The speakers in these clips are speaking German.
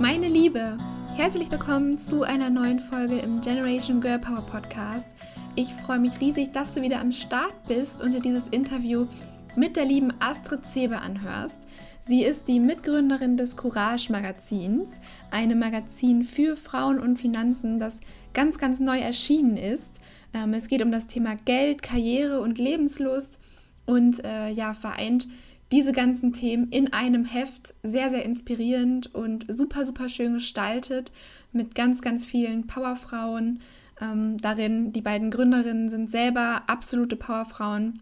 Meine Liebe, herzlich willkommen zu einer neuen Folge im Generation Girl Power Podcast. Ich freue mich riesig, dass du wieder am Start bist und dir dieses Interview mit der lieben Astrid Zebe anhörst. Sie ist die Mitgründerin des Courage Magazins, einem Magazin für Frauen und Finanzen, das ganz, ganz neu erschienen ist. Ähm, es geht um das Thema Geld, Karriere und Lebenslust und äh, ja, vereint diese ganzen Themen in einem Heft sehr, sehr inspirierend und super, super schön gestaltet mit ganz, ganz vielen Powerfrauen ähm, darin. Die beiden Gründerinnen sind selber absolute Powerfrauen.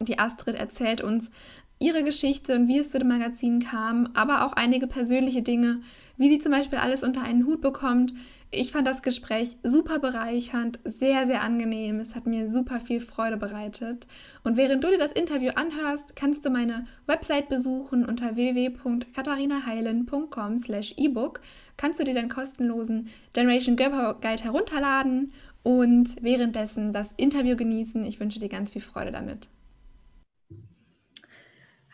Die Astrid erzählt uns ihre Geschichte und wie es zu dem Magazin kam, aber auch einige persönliche Dinge, wie sie zum Beispiel alles unter einen Hut bekommt. Ich fand das Gespräch super bereichernd, sehr, sehr angenehm. Es hat mir super viel Freude bereitet. Und während du dir das Interview anhörst, kannst du meine Website besuchen unter www.katharinaheilen.com slash ebook. Kannst du dir den kostenlosen Generation Girl Guide herunterladen und währenddessen das Interview genießen. Ich wünsche dir ganz viel Freude damit.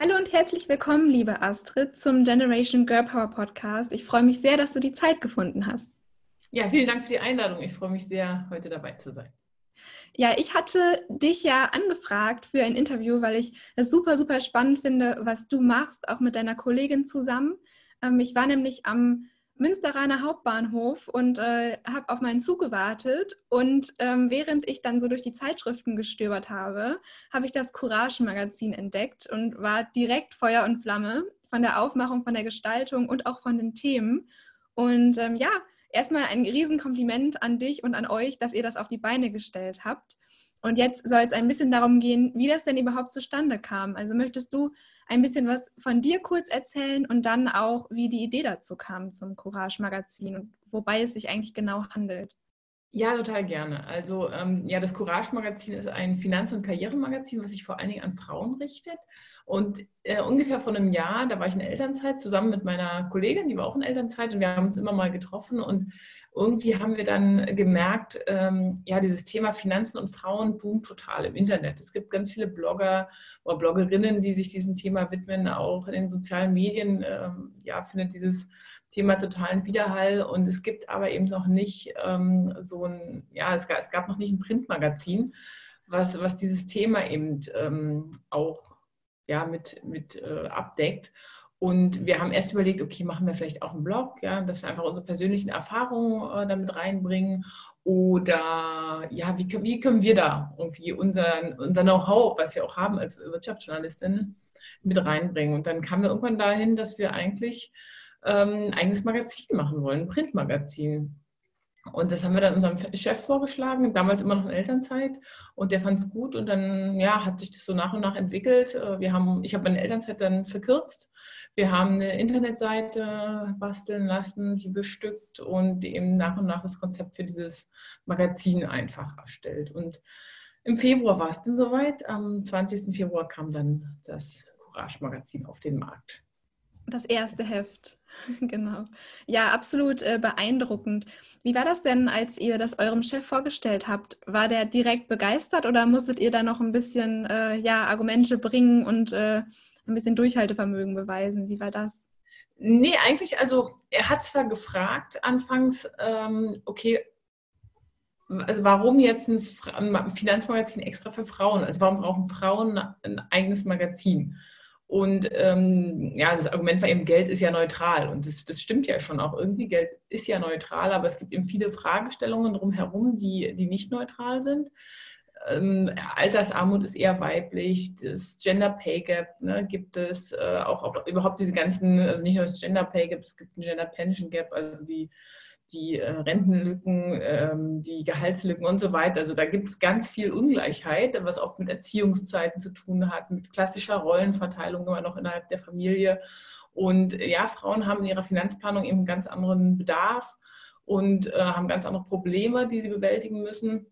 Hallo und herzlich willkommen, liebe Astrid, zum Generation Girl Power Podcast. Ich freue mich sehr, dass du die Zeit gefunden hast. Ja, vielen Dank für die Einladung. Ich freue mich sehr, heute dabei zu sein. Ja, ich hatte dich ja angefragt für ein Interview, weil ich es super, super spannend finde, was du machst, auch mit deiner Kollegin zusammen. Ähm, ich war nämlich am Münsteraner Hauptbahnhof und äh, habe auf meinen Zug gewartet. Und ähm, während ich dann so durch die Zeitschriften gestöbert habe, habe ich das Courage-Magazin entdeckt und war direkt Feuer und Flamme von der Aufmachung, von der Gestaltung und auch von den Themen. Und ähm, ja, erstmal ein Riesenkompliment an dich und an euch, dass ihr das auf die Beine gestellt habt. Und jetzt soll es ein bisschen darum gehen, wie das denn überhaupt zustande kam. Also möchtest du ein bisschen was von dir kurz erzählen und dann auch, wie die Idee dazu kam zum Courage Magazin und wobei es sich eigentlich genau handelt? Ja, total gerne. Also ähm, ja, das Courage Magazin ist ein Finanz- und Karrieremagazin, was sich vor allen Dingen an Frauen richtet. Und äh, ungefähr vor einem Jahr, da war ich in Elternzeit zusammen mit meiner Kollegin, die war auch in Elternzeit und wir haben uns immer mal getroffen und irgendwie haben wir dann gemerkt, ähm, ja, dieses Thema Finanzen und Frauen boomt total im Internet. Es gibt ganz viele Blogger oder Bloggerinnen, die sich diesem Thema widmen. Auch in den sozialen Medien ähm, ja, findet dieses Thema totalen Widerhall. Und es gibt aber eben noch nicht ähm, so ein, ja, es gab, es gab noch nicht ein Printmagazin, was, was dieses Thema eben ähm, auch ja, mit, mit äh, abdeckt. Und wir haben erst überlegt, okay, machen wir vielleicht auch einen Blog, ja, dass wir einfach unsere persönlichen Erfahrungen äh, damit reinbringen. Oder ja, wie, wie können wir da irgendwie unser, unser Know-how, was wir auch haben als Wirtschaftsjournalistin, mit reinbringen? Und dann kamen wir irgendwann dahin, dass wir eigentlich ähm, ein eigenes Magazin machen wollen, ein Printmagazin. Und das haben wir dann unserem Chef vorgeschlagen, damals immer noch in Elternzeit. Und der fand es gut und dann ja, hat sich das so nach und nach entwickelt. Äh, wir haben, ich habe meine Elternzeit dann verkürzt. Wir haben eine Internetseite basteln lassen, die bestückt und eben nach und nach das Konzept für dieses Magazin einfach erstellt. Und im Februar war es dann soweit. Am 20. Februar kam dann das Courage-Magazin auf den Markt. Das erste Heft. Genau. Ja, absolut äh, beeindruckend. Wie war das denn, als ihr das eurem Chef vorgestellt habt? War der direkt begeistert oder musstet ihr da noch ein bisschen äh, ja, Argumente bringen und äh, ein bisschen Durchhaltevermögen beweisen? Wie war das? Nee, eigentlich, also er hat zwar gefragt anfangs, ähm, okay, also warum jetzt ein, ein Finanzmagazin extra für Frauen? Also warum brauchen Frauen ein eigenes Magazin? Und ähm, ja, das Argument war eben, Geld ist ja neutral. Und das, das stimmt ja schon auch irgendwie. Geld ist ja neutral, aber es gibt eben viele Fragestellungen drumherum, die, die nicht neutral sind. Ähm, Altersarmut ist eher weiblich, das Gender Pay Gap ne, gibt es, äh, auch, auch, überhaupt diese ganzen, also nicht nur das Gender Pay Gap, es gibt ein Gender Pension Gap, also die die äh, Rentenlücken, ähm, die Gehaltslücken und so weiter. Also da gibt es ganz viel Ungleichheit, was oft mit Erziehungszeiten zu tun hat, mit klassischer Rollenverteilung immer noch innerhalb der Familie. Und ja, Frauen haben in ihrer Finanzplanung eben ganz anderen Bedarf und äh, haben ganz andere Probleme, die sie bewältigen müssen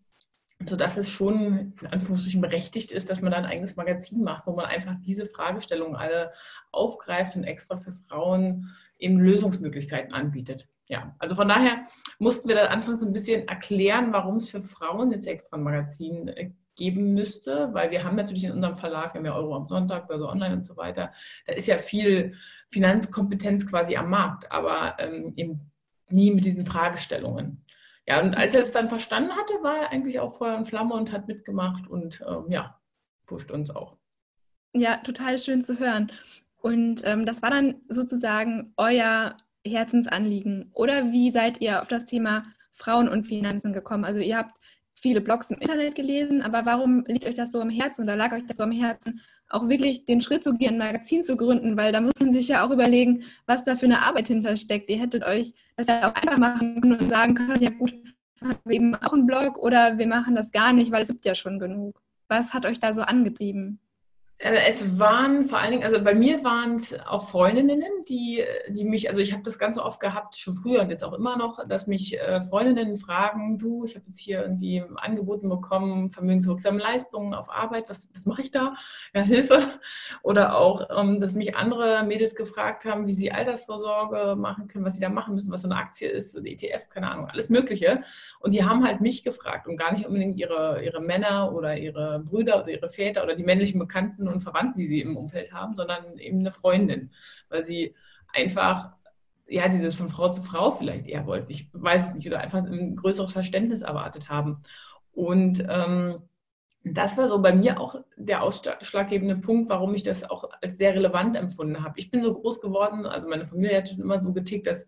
sodass es schon in Anführungsstrichen berechtigt ist, dass man da ein eigenes Magazin macht, wo man einfach diese Fragestellungen alle aufgreift und extra für Frauen eben Lösungsmöglichkeiten anbietet ja, also von daher mussten wir da anfangs ein bisschen erklären, warum es für Frauen jetzt extra ein Magazin äh, geben müsste, weil wir haben natürlich in unserem Verlag, wir haben ja Euro am Sonntag, Börse Online und so weiter, da ist ja viel Finanzkompetenz quasi am Markt, aber ähm, eben nie mit diesen Fragestellungen. Ja, und als er es dann verstanden hatte, war er eigentlich auch Feuer und Flamme und hat mitgemacht und ähm, ja, pusht uns auch. Ja, total schön zu hören. Und ähm, das war dann sozusagen euer Herzensanliegen. Oder wie seid ihr auf das Thema Frauen und Finanzen gekommen? Also ihr habt viele Blogs im Internet gelesen, aber warum liegt euch das so am Herzen oder lag euch das so am Herzen, auch wirklich den Schritt zu gehen, ein Magazin zu gründen? Weil da muss man sich ja auch überlegen, was da für eine Arbeit hintersteckt. Ihr hättet euch das ja auch einfach machen können und sagen können, ja gut, haben wir eben auch einen Blog oder wir machen das gar nicht, weil es gibt ja schon genug. Was hat euch da so angetrieben? Äh, es waren vor allen Dingen, also bei mir waren es auch Freundinnen, die, die mich, also ich habe das ganz oft gehabt, schon früher und jetzt auch immer noch, dass mich äh, Freundinnen fragen, du, ich habe jetzt hier irgendwie angeboten bekommen, vermögenswirksame Leistungen auf Arbeit, was, was mache ich da? Ja, Hilfe. Oder auch, ähm, dass mich andere Mädels gefragt haben, wie sie Altersvorsorge machen können, was sie da machen müssen, was so eine Aktie ist, oder ETF, keine Ahnung, alles Mögliche. Und die haben halt mich gefragt und gar nicht unbedingt ihre, ihre Männer oder ihre Brüder oder ihre Väter oder die männlichen Bekannten Bekannten und Verwandten, die sie im Umfeld haben, sondern eben eine Freundin, weil sie einfach ja, dieses von Frau zu Frau vielleicht eher wollten. Ich weiß es nicht, oder einfach ein größeres Verständnis erwartet haben. Und ähm, das war so bei mir auch der ausschlaggebende Punkt, warum ich das auch als sehr relevant empfunden habe. Ich bin so groß geworden, also meine Familie hat schon immer so getickt, dass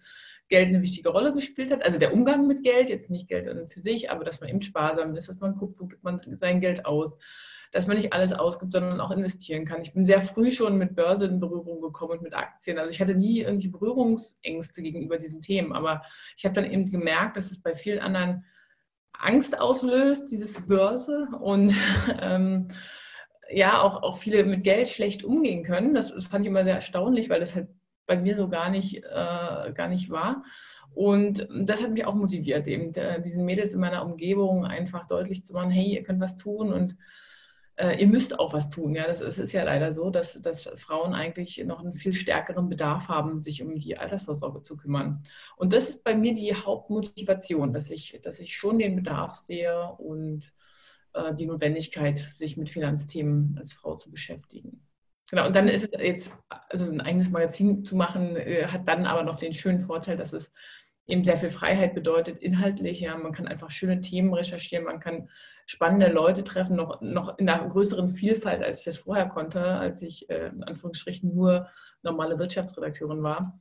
Geld eine wichtige Rolle gespielt hat. Also der Umgang mit Geld, jetzt nicht Geld für sich, aber dass man eben sparsam ist, dass man guckt, wo gibt man sein Geld aus, dass man nicht alles ausgibt, sondern auch investieren kann. Ich bin sehr früh schon mit Börse in Berührung gekommen und mit Aktien. Also ich hatte nie irgendwie Berührungsängste gegenüber diesen Themen, aber ich habe dann eben gemerkt, dass es bei vielen anderen Angst auslöst, dieses Börse und ähm, ja, auch, auch viele mit Geld schlecht umgehen können. Das, das fand ich immer sehr erstaunlich, weil das halt bei mir so gar nicht, äh, gar nicht war. Und das hat mich auch motiviert, eben äh, diesen Mädels in meiner Umgebung einfach deutlich zu machen, hey, ihr könnt was tun und äh, ihr müsst auch was tun. Ja, das ist, ist ja leider so, dass, dass Frauen eigentlich noch einen viel stärkeren Bedarf haben, sich um die Altersvorsorge zu kümmern. Und das ist bei mir die Hauptmotivation, dass ich, dass ich schon den Bedarf sehe und äh, die Notwendigkeit, sich mit Finanzthemen als Frau zu beschäftigen. Genau, und dann ist es jetzt, also ein eigenes Magazin zu machen, äh, hat dann aber noch den schönen Vorteil, dass es eben sehr viel Freiheit bedeutet, inhaltlich. Ja, man kann einfach schöne Themen recherchieren, man kann spannende Leute treffen, noch, noch in einer größeren Vielfalt, als ich das vorher konnte, als ich äh, in Anführungsstrichen nur normale Wirtschaftsredakteurin war.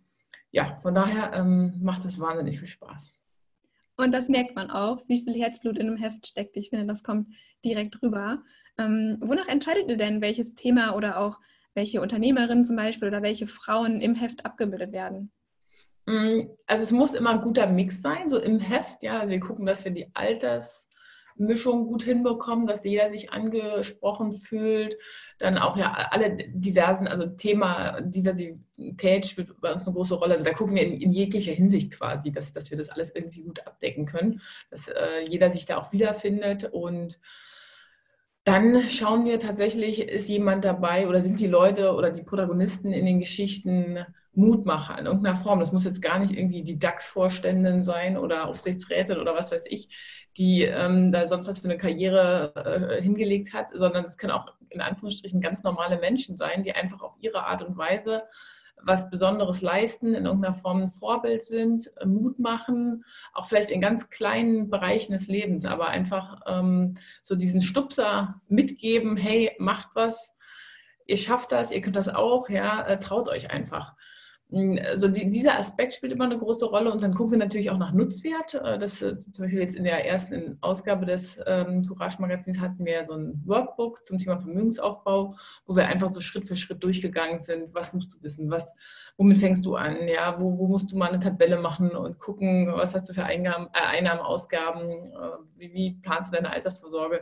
Ja, von daher ähm, macht es wahnsinnig viel Spaß. Und das merkt man auch, wie viel Herzblut in einem Heft steckt. Ich finde, das kommt direkt rüber. Ähm, wonach entscheidet ihr denn, welches Thema oder auch welche Unternehmerinnen zum Beispiel oder welche Frauen im Heft abgebildet werden? Mm, also es muss immer ein guter Mix sein, so im Heft, ja. Also wir gucken, dass wir die Altersmischung gut hinbekommen, dass jeder sich angesprochen fühlt. Dann auch ja alle diversen, also Thema Diversität spielt bei uns eine große Rolle. Also da gucken wir in, in jeglicher Hinsicht quasi, dass, dass wir das alles irgendwie gut abdecken können, dass äh, jeder sich da auch wiederfindet und dann schauen wir tatsächlich, ist jemand dabei oder sind die Leute oder die Protagonisten in den Geschichten Mutmacher in irgendeiner Form. Das muss jetzt gar nicht irgendwie die DAX-Vorständin sein oder Aufsichtsrätin oder was weiß ich, die ähm, da sonst was für eine Karriere äh, hingelegt hat, sondern es können auch in Anführungsstrichen ganz normale Menschen sein, die einfach auf ihre Art und Weise was Besonderes leisten, in irgendeiner Form ein Vorbild sind, Mut machen, auch vielleicht in ganz kleinen Bereichen des Lebens, aber einfach ähm, so diesen Stupser mitgeben, hey, macht was, ihr schafft das, ihr könnt das auch, ja, äh, traut euch einfach. Also die, dieser Aspekt spielt immer eine große Rolle und dann gucken wir natürlich auch nach Nutzwert. Äh, das, äh, zum Beispiel jetzt in der ersten Ausgabe des ähm, Courage-Magazins hatten wir so ein Workbook zum Thema Vermögensaufbau, wo wir einfach so Schritt für Schritt durchgegangen sind. Was musst du wissen? Was, womit fängst du an? Ja, wo, wo musst du mal eine Tabelle machen und gucken, was hast du für Eingaben, äh, Einnahmen, Ausgaben? Äh, wie, wie planst du deine Altersvorsorge?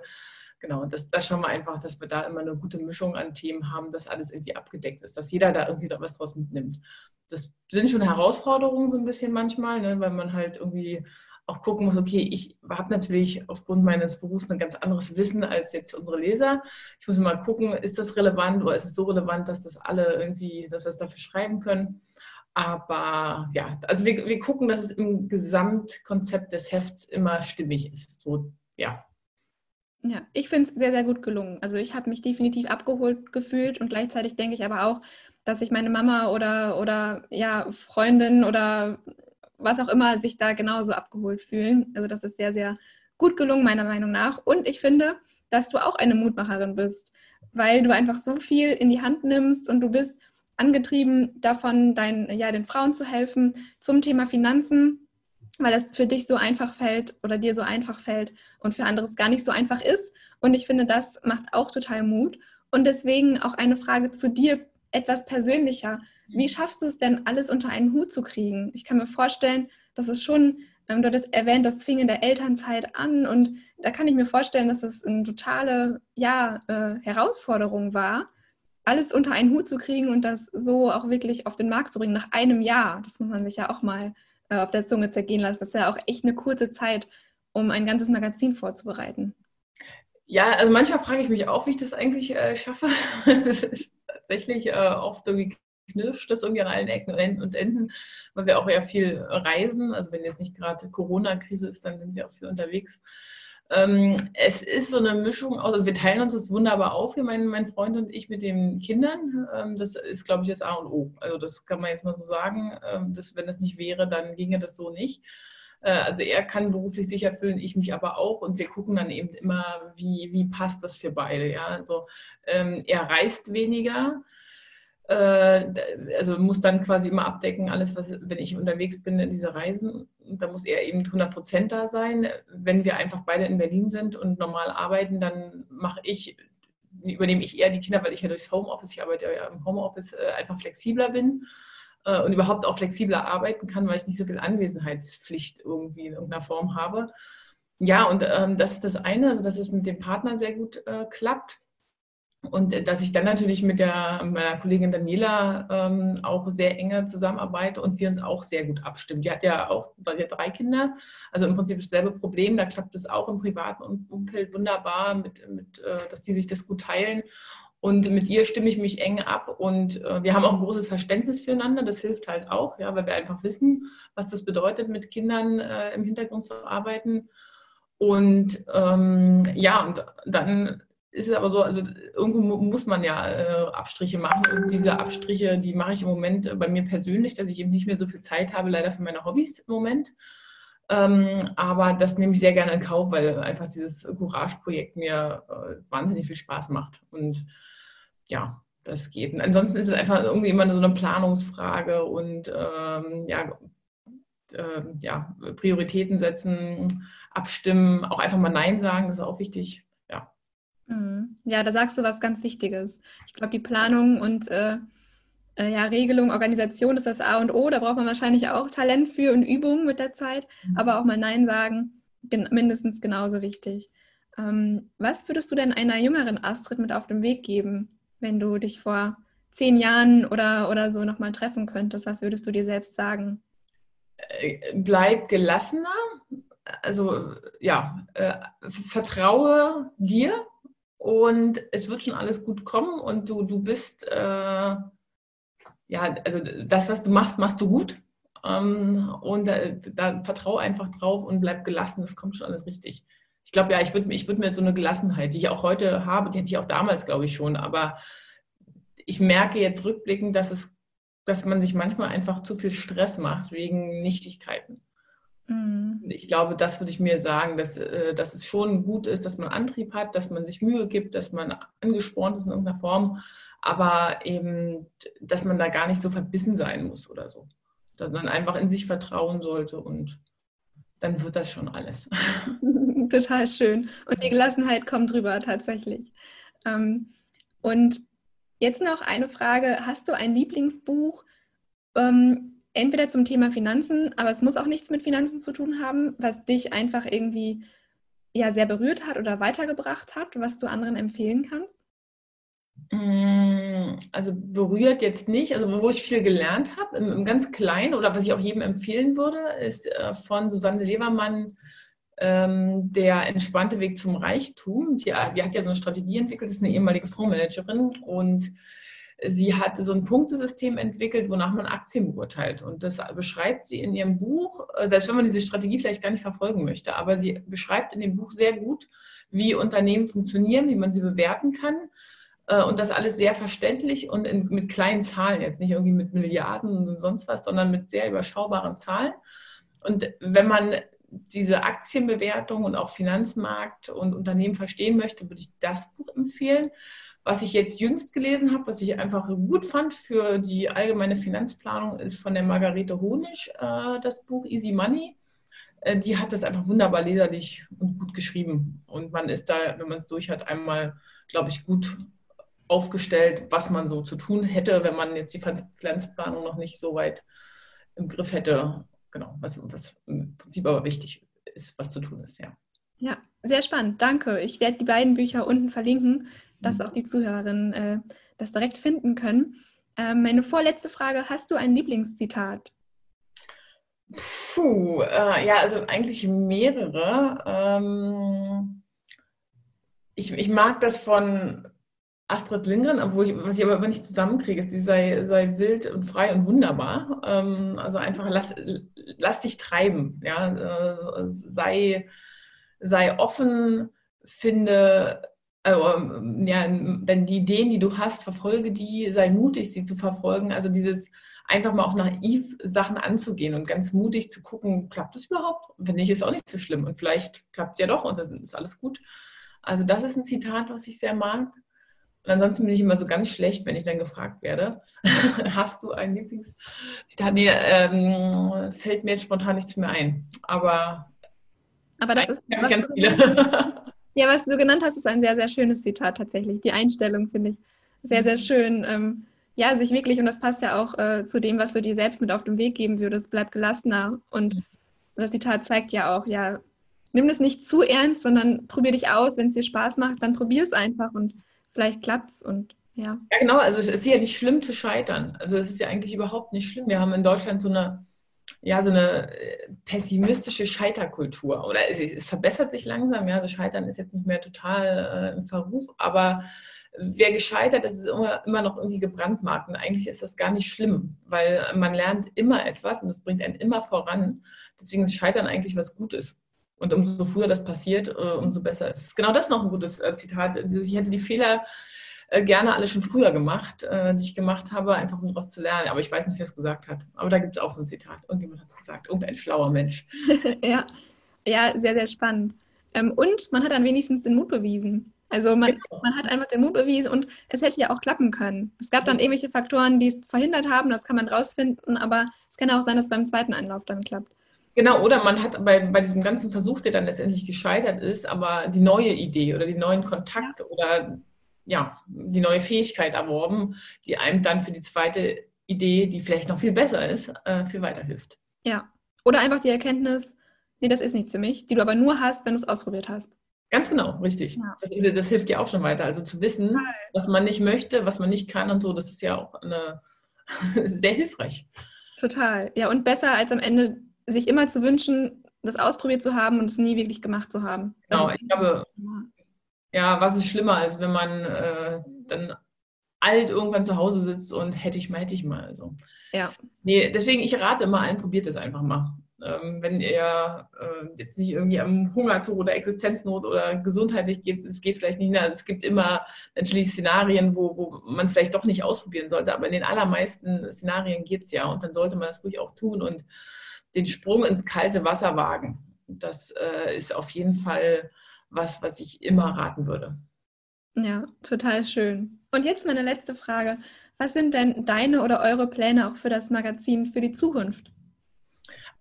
Genau, das, da schauen wir einfach, dass wir da immer eine gute Mischung an Themen haben, dass alles irgendwie abgedeckt ist, dass jeder da irgendwie was draus mitnimmt. Das sind schon Herausforderungen so ein bisschen manchmal, ne, weil man halt irgendwie auch gucken muss, okay, ich habe natürlich aufgrund meines Berufs ein ganz anderes Wissen als jetzt unsere Leser. Ich muss mal gucken, ist das relevant oder ist es so relevant, dass das alle irgendwie, dass wir es dafür schreiben können. Aber ja, also wir, wir gucken, dass es im Gesamtkonzept des Hefts immer stimmig ist. So, ja. Ja, ich finde es sehr, sehr gut gelungen. Also ich habe mich definitiv abgeholt gefühlt und gleichzeitig denke ich aber auch, dass sich meine Mama oder, oder ja, Freundin oder was auch immer sich da genauso abgeholt fühlen. Also das ist sehr, sehr gut gelungen, meiner Meinung nach. Und ich finde, dass du auch eine Mutmacherin bist, weil du einfach so viel in die Hand nimmst und du bist angetrieben davon, dein, ja, den Frauen zu helfen zum Thema Finanzen weil das für dich so einfach fällt oder dir so einfach fällt und für andere gar nicht so einfach ist. Und ich finde, das macht auch total Mut. Und deswegen auch eine Frage zu dir, etwas persönlicher. Wie schaffst du es denn, alles unter einen Hut zu kriegen? Ich kann mir vorstellen, dass es schon, ähm, du hattest erwähnt, das fing in der Elternzeit an und da kann ich mir vorstellen, dass es eine totale ja, äh, Herausforderung war, alles unter einen Hut zu kriegen und das so auch wirklich auf den Markt zu bringen nach einem Jahr. Das muss man sich ja auch mal äh, auf der Zunge zergehen lassen. Das ist ja auch echt eine kurze Zeit, um ein ganzes Magazin vorzubereiten. Ja, also manchmal frage ich mich auch, wie ich das eigentlich äh, schaffe. das ist tatsächlich äh, oft irgendwie knirscht das irgendwie an allen Ecken und Enden, weil wir auch ja viel reisen. Also wenn jetzt nicht gerade Corona-Krise ist, dann sind wir auch viel unterwegs. Ähm, es ist so eine Mischung aus, also wir teilen uns das wunderbar auf, hier mein, mein Freund und ich mit den Kindern. Ähm, das ist, glaube ich, das A und O. Also das kann man jetzt mal so sagen. Ähm, dass, wenn das nicht wäre, dann ginge das so nicht. Äh, also er kann beruflich sich erfüllen, ich mich aber auch. Und wir gucken dann eben immer, wie, wie passt das für beide. Ja? Also er reist weniger also muss dann quasi immer abdecken, alles, was, wenn ich unterwegs bin in diese Reisen, da muss er eben 100 Prozent da sein. Wenn wir einfach beide in Berlin sind und normal arbeiten, dann mache ich, übernehme ich eher die Kinder, weil ich ja durchs Homeoffice, ich arbeite ja im Homeoffice, äh, einfach flexibler bin äh, und überhaupt auch flexibler arbeiten kann, weil ich nicht so viel Anwesenheitspflicht irgendwie in irgendeiner Form habe. Ja, und ähm, das ist das eine, also dass es mit dem Partner sehr gut äh, klappt. Und dass ich dann natürlich mit der, meiner Kollegin Daniela ähm, auch sehr enge zusammenarbeite und wir uns auch sehr gut abstimmen. Die hat ja auch die hat drei Kinder, also im Prinzip dasselbe Problem. Da klappt es auch im privaten Umfeld wunderbar, mit, mit, äh, dass die sich das gut teilen. Und mit ihr stimme ich mich eng ab und äh, wir haben auch ein großes Verständnis füreinander. Das hilft halt auch, ja, weil wir einfach wissen, was das bedeutet, mit Kindern äh, im Hintergrund zu arbeiten. Und ähm, ja, und dann ist es aber so, also irgendwo muss man ja äh, Abstriche machen. Und diese Abstriche, die mache ich im Moment bei mir persönlich, dass ich eben nicht mehr so viel Zeit habe, leider für meine Hobbys im Moment. Ähm, aber das nehme ich sehr gerne in Kauf, weil einfach dieses Courage-Projekt mir äh, wahnsinnig viel Spaß macht. Und ja, das geht. Und ansonsten ist es einfach irgendwie immer so eine Planungsfrage und ähm, ja, äh, ja, Prioritäten setzen, abstimmen, auch einfach mal Nein sagen, das ist auch wichtig. Mhm. Ja, da sagst du was ganz Wichtiges. Ich glaube, die Planung und äh, äh, ja, Regelung, Organisation ist das A und O. Da braucht man wahrscheinlich auch Talent für und Übung mit der Zeit. Mhm. Aber auch mal Nein sagen, mindestens genauso wichtig. Ähm, was würdest du denn einer jüngeren Astrid mit auf den Weg geben, wenn du dich vor zehn Jahren oder, oder so nochmal treffen könntest? Was würdest du dir selbst sagen? Äh, bleib gelassener. Also ja, äh, vertraue dir, und es wird schon alles gut kommen und du, du bist, äh, ja, also das, was du machst, machst du gut. Ähm, und da, da vertraue einfach drauf und bleib gelassen, es kommt schon alles richtig. Ich glaube, ja, ich würde ich würd mir so eine Gelassenheit, die ich auch heute habe, die hatte ich auch damals, glaube ich, schon, aber ich merke jetzt rückblickend, dass es dass man sich manchmal einfach zu viel Stress macht wegen Nichtigkeiten. Mhm. Ich glaube, das würde ich mir sagen, dass, äh, dass es schon gut ist, dass man Antrieb hat, dass man sich Mühe gibt, dass man angespornt ist in irgendeiner Form, aber eben, dass man da gar nicht so verbissen sein muss oder so. Dass man einfach in sich vertrauen sollte und dann wird das schon alles. Total schön. Und die Gelassenheit kommt drüber tatsächlich. Ähm, und jetzt noch eine Frage. Hast du ein Lieblingsbuch, ähm, entweder zum Thema Finanzen, aber es muss auch nichts mit Finanzen zu tun haben, was dich einfach irgendwie ja sehr berührt hat oder weitergebracht hat, was du anderen empfehlen kannst? Mm, also berührt jetzt nicht, also wo ich viel gelernt habe, im, im ganz Kleinen oder was ich auch jedem empfehlen würde, ist äh, von Susanne Levermann ähm, der entspannte Weg zum Reichtum. Die, die, hat ja so eine Strategie entwickelt, ist eine ehemalige Fondsmanagerin und sie hat so ein Punktesystem entwickelt, wonach man Aktien beurteilt. Und das beschreibt sie in ihrem Buch, äh, selbst wenn man diese Strategie vielleicht gar nicht verfolgen möchte, aber sie beschreibt in dem Buch sehr gut, wie Unternehmen funktionieren, wie man sie bewerten kann. Äh, und das alles sehr verständlich und in, mit kleinen Zahlen, jetzt nicht irgendwie mit Milliarden und sonst was, sondern mit sehr überschaubaren Zahlen. Und wenn man diese Aktienbewertung und auch Finanzmarkt und Unternehmen verstehen möchte, würde ich das Buch empfehlen. Was ich jetzt jüngst gelesen habe, was ich einfach gut fand für die allgemeine Finanzplanung, ist von der Margarete Honisch äh, das Buch Easy Money. Äh, die hat das einfach wunderbar leserlich und gut geschrieben. Und man ist da, wenn man es durch hat, einmal, glaube ich, gut aufgestellt, was man so zu tun hätte, wenn man jetzt die Finanzplanung noch nicht so weit im Griff hätte genau, was, was im Prinzip aber wichtig ist, was zu tun ist, ja. Ja, sehr spannend. Danke. Ich werde die beiden Bücher unten verlinken, dass mhm. auch die Zuhörerinnen äh, das direkt finden können. Ähm, meine vorletzte Frage: Hast du ein Lieblingszitat? Puh, äh, ja, also eigentlich mehrere. Ähm, ich, ich mag das von Astrid Lindgren, obwohl ich, was ich aber immer nicht zusammenkriege, ist, die sei, sei wild und frei und wunderbar. Ähm, also einfach lass, lass dich treiben, ja, äh, sei, sei offen, finde, äh, ja, denn die Ideen, die du hast, verfolge die, sei mutig, sie zu verfolgen. Also dieses einfach mal auch naiv Sachen anzugehen und ganz mutig zu gucken, klappt das überhaupt? Wenn nicht, ist auch nicht so schlimm. Und vielleicht klappt es ja doch und dann ist alles gut. Also das ist ein Zitat, was ich sehr mag. Und ansonsten bin ich immer so ganz schlecht, wenn ich dann gefragt werde, hast du ein Lieblingszitat? Nee, ähm, fällt mir jetzt spontan nichts mehr ein. Aber, Aber das ist ganz viele. ja, was du genannt hast, ist ein sehr, sehr schönes Zitat tatsächlich. Die Einstellung finde ich sehr, sehr schön. Ähm, ja, sich wirklich, und das passt ja auch äh, zu dem, was du dir selbst mit auf den Weg geben würdest, bleib gelassener. Und das Zitat zeigt ja auch, ja, nimm das nicht zu ernst, sondern probier dich aus. Wenn es dir Spaß macht, dann probier es einfach und vielleicht klappt es und ja. Ja, genau. Also es ist ja nicht schlimm zu scheitern. Also es ist ja eigentlich überhaupt nicht schlimm. Wir haben in Deutschland so eine, ja, so eine äh, pessimistische Scheiterkultur. Oder es, es verbessert sich langsam. Ja, das also Scheitern ist jetzt nicht mehr total äh, im Verruf, aber wer gescheitert ist, ist immer, immer noch irgendwie gebrandmarkt. Und eigentlich ist das gar nicht schlimm, weil man lernt immer etwas und das bringt einen immer voran. Deswegen ist Scheitern eigentlich was Gutes. Und umso früher das passiert, äh, umso besser ist es. Genau das ist noch ein gutes äh, Zitat. Ich hätte die Fehler äh, gerne alle schon früher gemacht, die ich gemacht habe, einfach um daraus zu lernen. Aber ich weiß nicht, wer es gesagt hat. Aber da gibt es auch so ein Zitat. Irgendjemand hat es gesagt. Irgendein schlauer Mensch. ja. ja, sehr, sehr spannend. Ähm, und man hat dann wenigstens den Mut bewiesen. Also man, genau. man hat einfach den Mut bewiesen und es hätte ja auch klappen können. Es gab dann irgendwelche Faktoren, die es verhindert haben, das kann man rausfinden, aber es kann auch sein, dass es beim zweiten Anlauf dann klappt. Genau, oder man hat bei, bei diesem ganzen Versuch, der dann letztendlich gescheitert ist, aber die neue Idee oder die neuen Kontakte oder ja, die neue Fähigkeit erworben, die einem dann für die zweite Idee, die vielleicht noch viel besser ist, äh, viel weiterhilft. Ja. Oder einfach die Erkenntnis, nee, das ist nichts für mich, die du aber nur hast, wenn du es ausprobiert hast. Ganz genau, richtig. Ja. Das, ist, das, hilft dir auch schon weiter. Also zu wissen, Total. was man nicht möchte, was man nicht kann und so, das ist ja auch eine, sehr hilfreich. Total. Ja, und besser als am Ende sich immer zu wünschen, das ausprobiert zu haben und es nie wirklich gemacht zu haben. Genau, ich glaube, ja, was ist schlimmer, als wenn man äh, dann alt irgendwann zu Hause sitzt und hätte ich mal, hätte ich mal. Also. Ja. Nee, deswegen, ich rate immer allen, probiert es einfach mal. Ähm, wenn ihr äh, jetzt nicht irgendwie am Hungerzug oder Existenznot oder gesundheitlich geht, es geht vielleicht nicht. Also es gibt immer natürlich Szenarien, wo, wo man es vielleicht doch nicht ausprobieren sollte, aber in den allermeisten Szenarien geht es ja und dann sollte man das ruhig auch tun und den Sprung ins kalte Wasser wagen. Das äh, ist auf jeden Fall was, was ich immer raten würde. Ja, total schön. Und jetzt meine letzte Frage. Was sind denn deine oder eure Pläne auch für das Magazin für die Zukunft?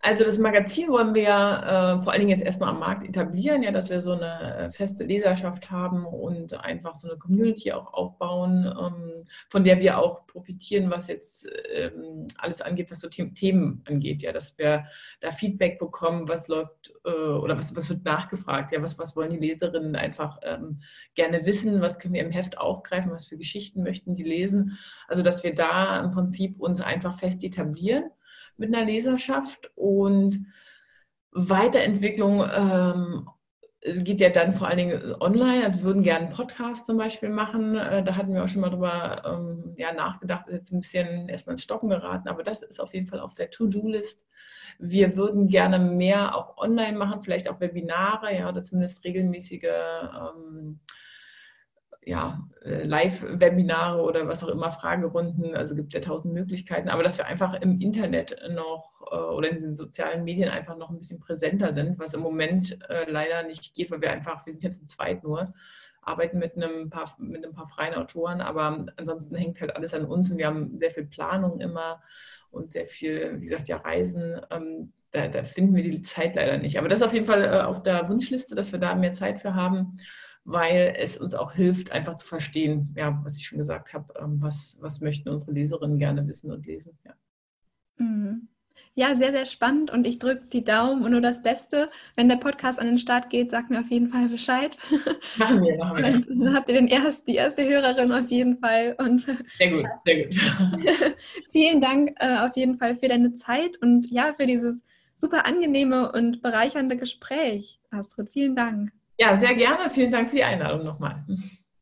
Also das Magazin wollen wir äh, vor allen Dingen jetzt erstmal am Markt etablieren, ja, dass wir so eine äh, feste Leserschaft haben und einfach so eine Community auch aufbauen, ähm, von der wir auch profitieren, was jetzt ähm, alles angeht, was so Themen angeht, ja, dass wir da Feedback bekommen, was läuft äh, oder was, was wird nachgefragt, ja, was, was wollen die Leserinnen einfach ähm, gerne wissen, was können wir im Heft aufgreifen, was für Geschichten möchten die lesen. Also dass wir da im Prinzip uns einfach fest etablieren mit einer Leserschaft und Weiterentwicklung ähm, geht ja dann vor allen Dingen online, also würden gerne einen Podcast zum Beispiel machen. Äh, da hatten wir auch schon mal drüber ähm, ja, nachgedacht, ist jetzt ein bisschen erstmal ins Stocken geraten, aber das ist auf jeden Fall auf der To-Do-List. Wir würden gerne mehr auch online machen, vielleicht auch Webinare, ja, oder zumindest regelmäßige ähm, ja, äh, Live-Webinare oder was auch immer, Fragerunden. Also gibt es ja tausend Möglichkeiten. Aber dass wir einfach im Internet noch äh, oder in den sozialen Medien einfach noch ein bisschen präsenter sind, was im Moment äh, leider nicht geht, weil wir einfach, wir sind jetzt zu zweit nur, arbeiten mit einem paar, mit ein paar freien Autoren, aber ansonsten hängt halt alles an uns und wir haben sehr viel Planung immer und sehr viel, wie gesagt, ja, Reisen. Ähm, da, da, finden wir die Zeit leider nicht. Aber das ist auf jeden Fall auf der Wunschliste, dass wir da mehr Zeit für haben weil es uns auch hilft, einfach zu verstehen, ja, was ich schon gesagt habe, ähm, was, was möchten unsere Leserinnen gerne wissen und lesen. Ja. Mhm. Ja, sehr, sehr spannend und ich drücke die Daumen und nur das Beste. Wenn der Podcast an den Start geht, sagt mir auf jeden Fall Bescheid. Machen wir, machen wir. Dann habt ihr den erst, die erste Hörerin auf jeden Fall. Und sehr gut, sehr gut. Vielen Dank äh, auf jeden Fall für deine Zeit und ja, für dieses super angenehme und bereichernde Gespräch, Astrid. Vielen Dank. Ja, sehr gerne. Vielen Dank für die Einladung nochmal.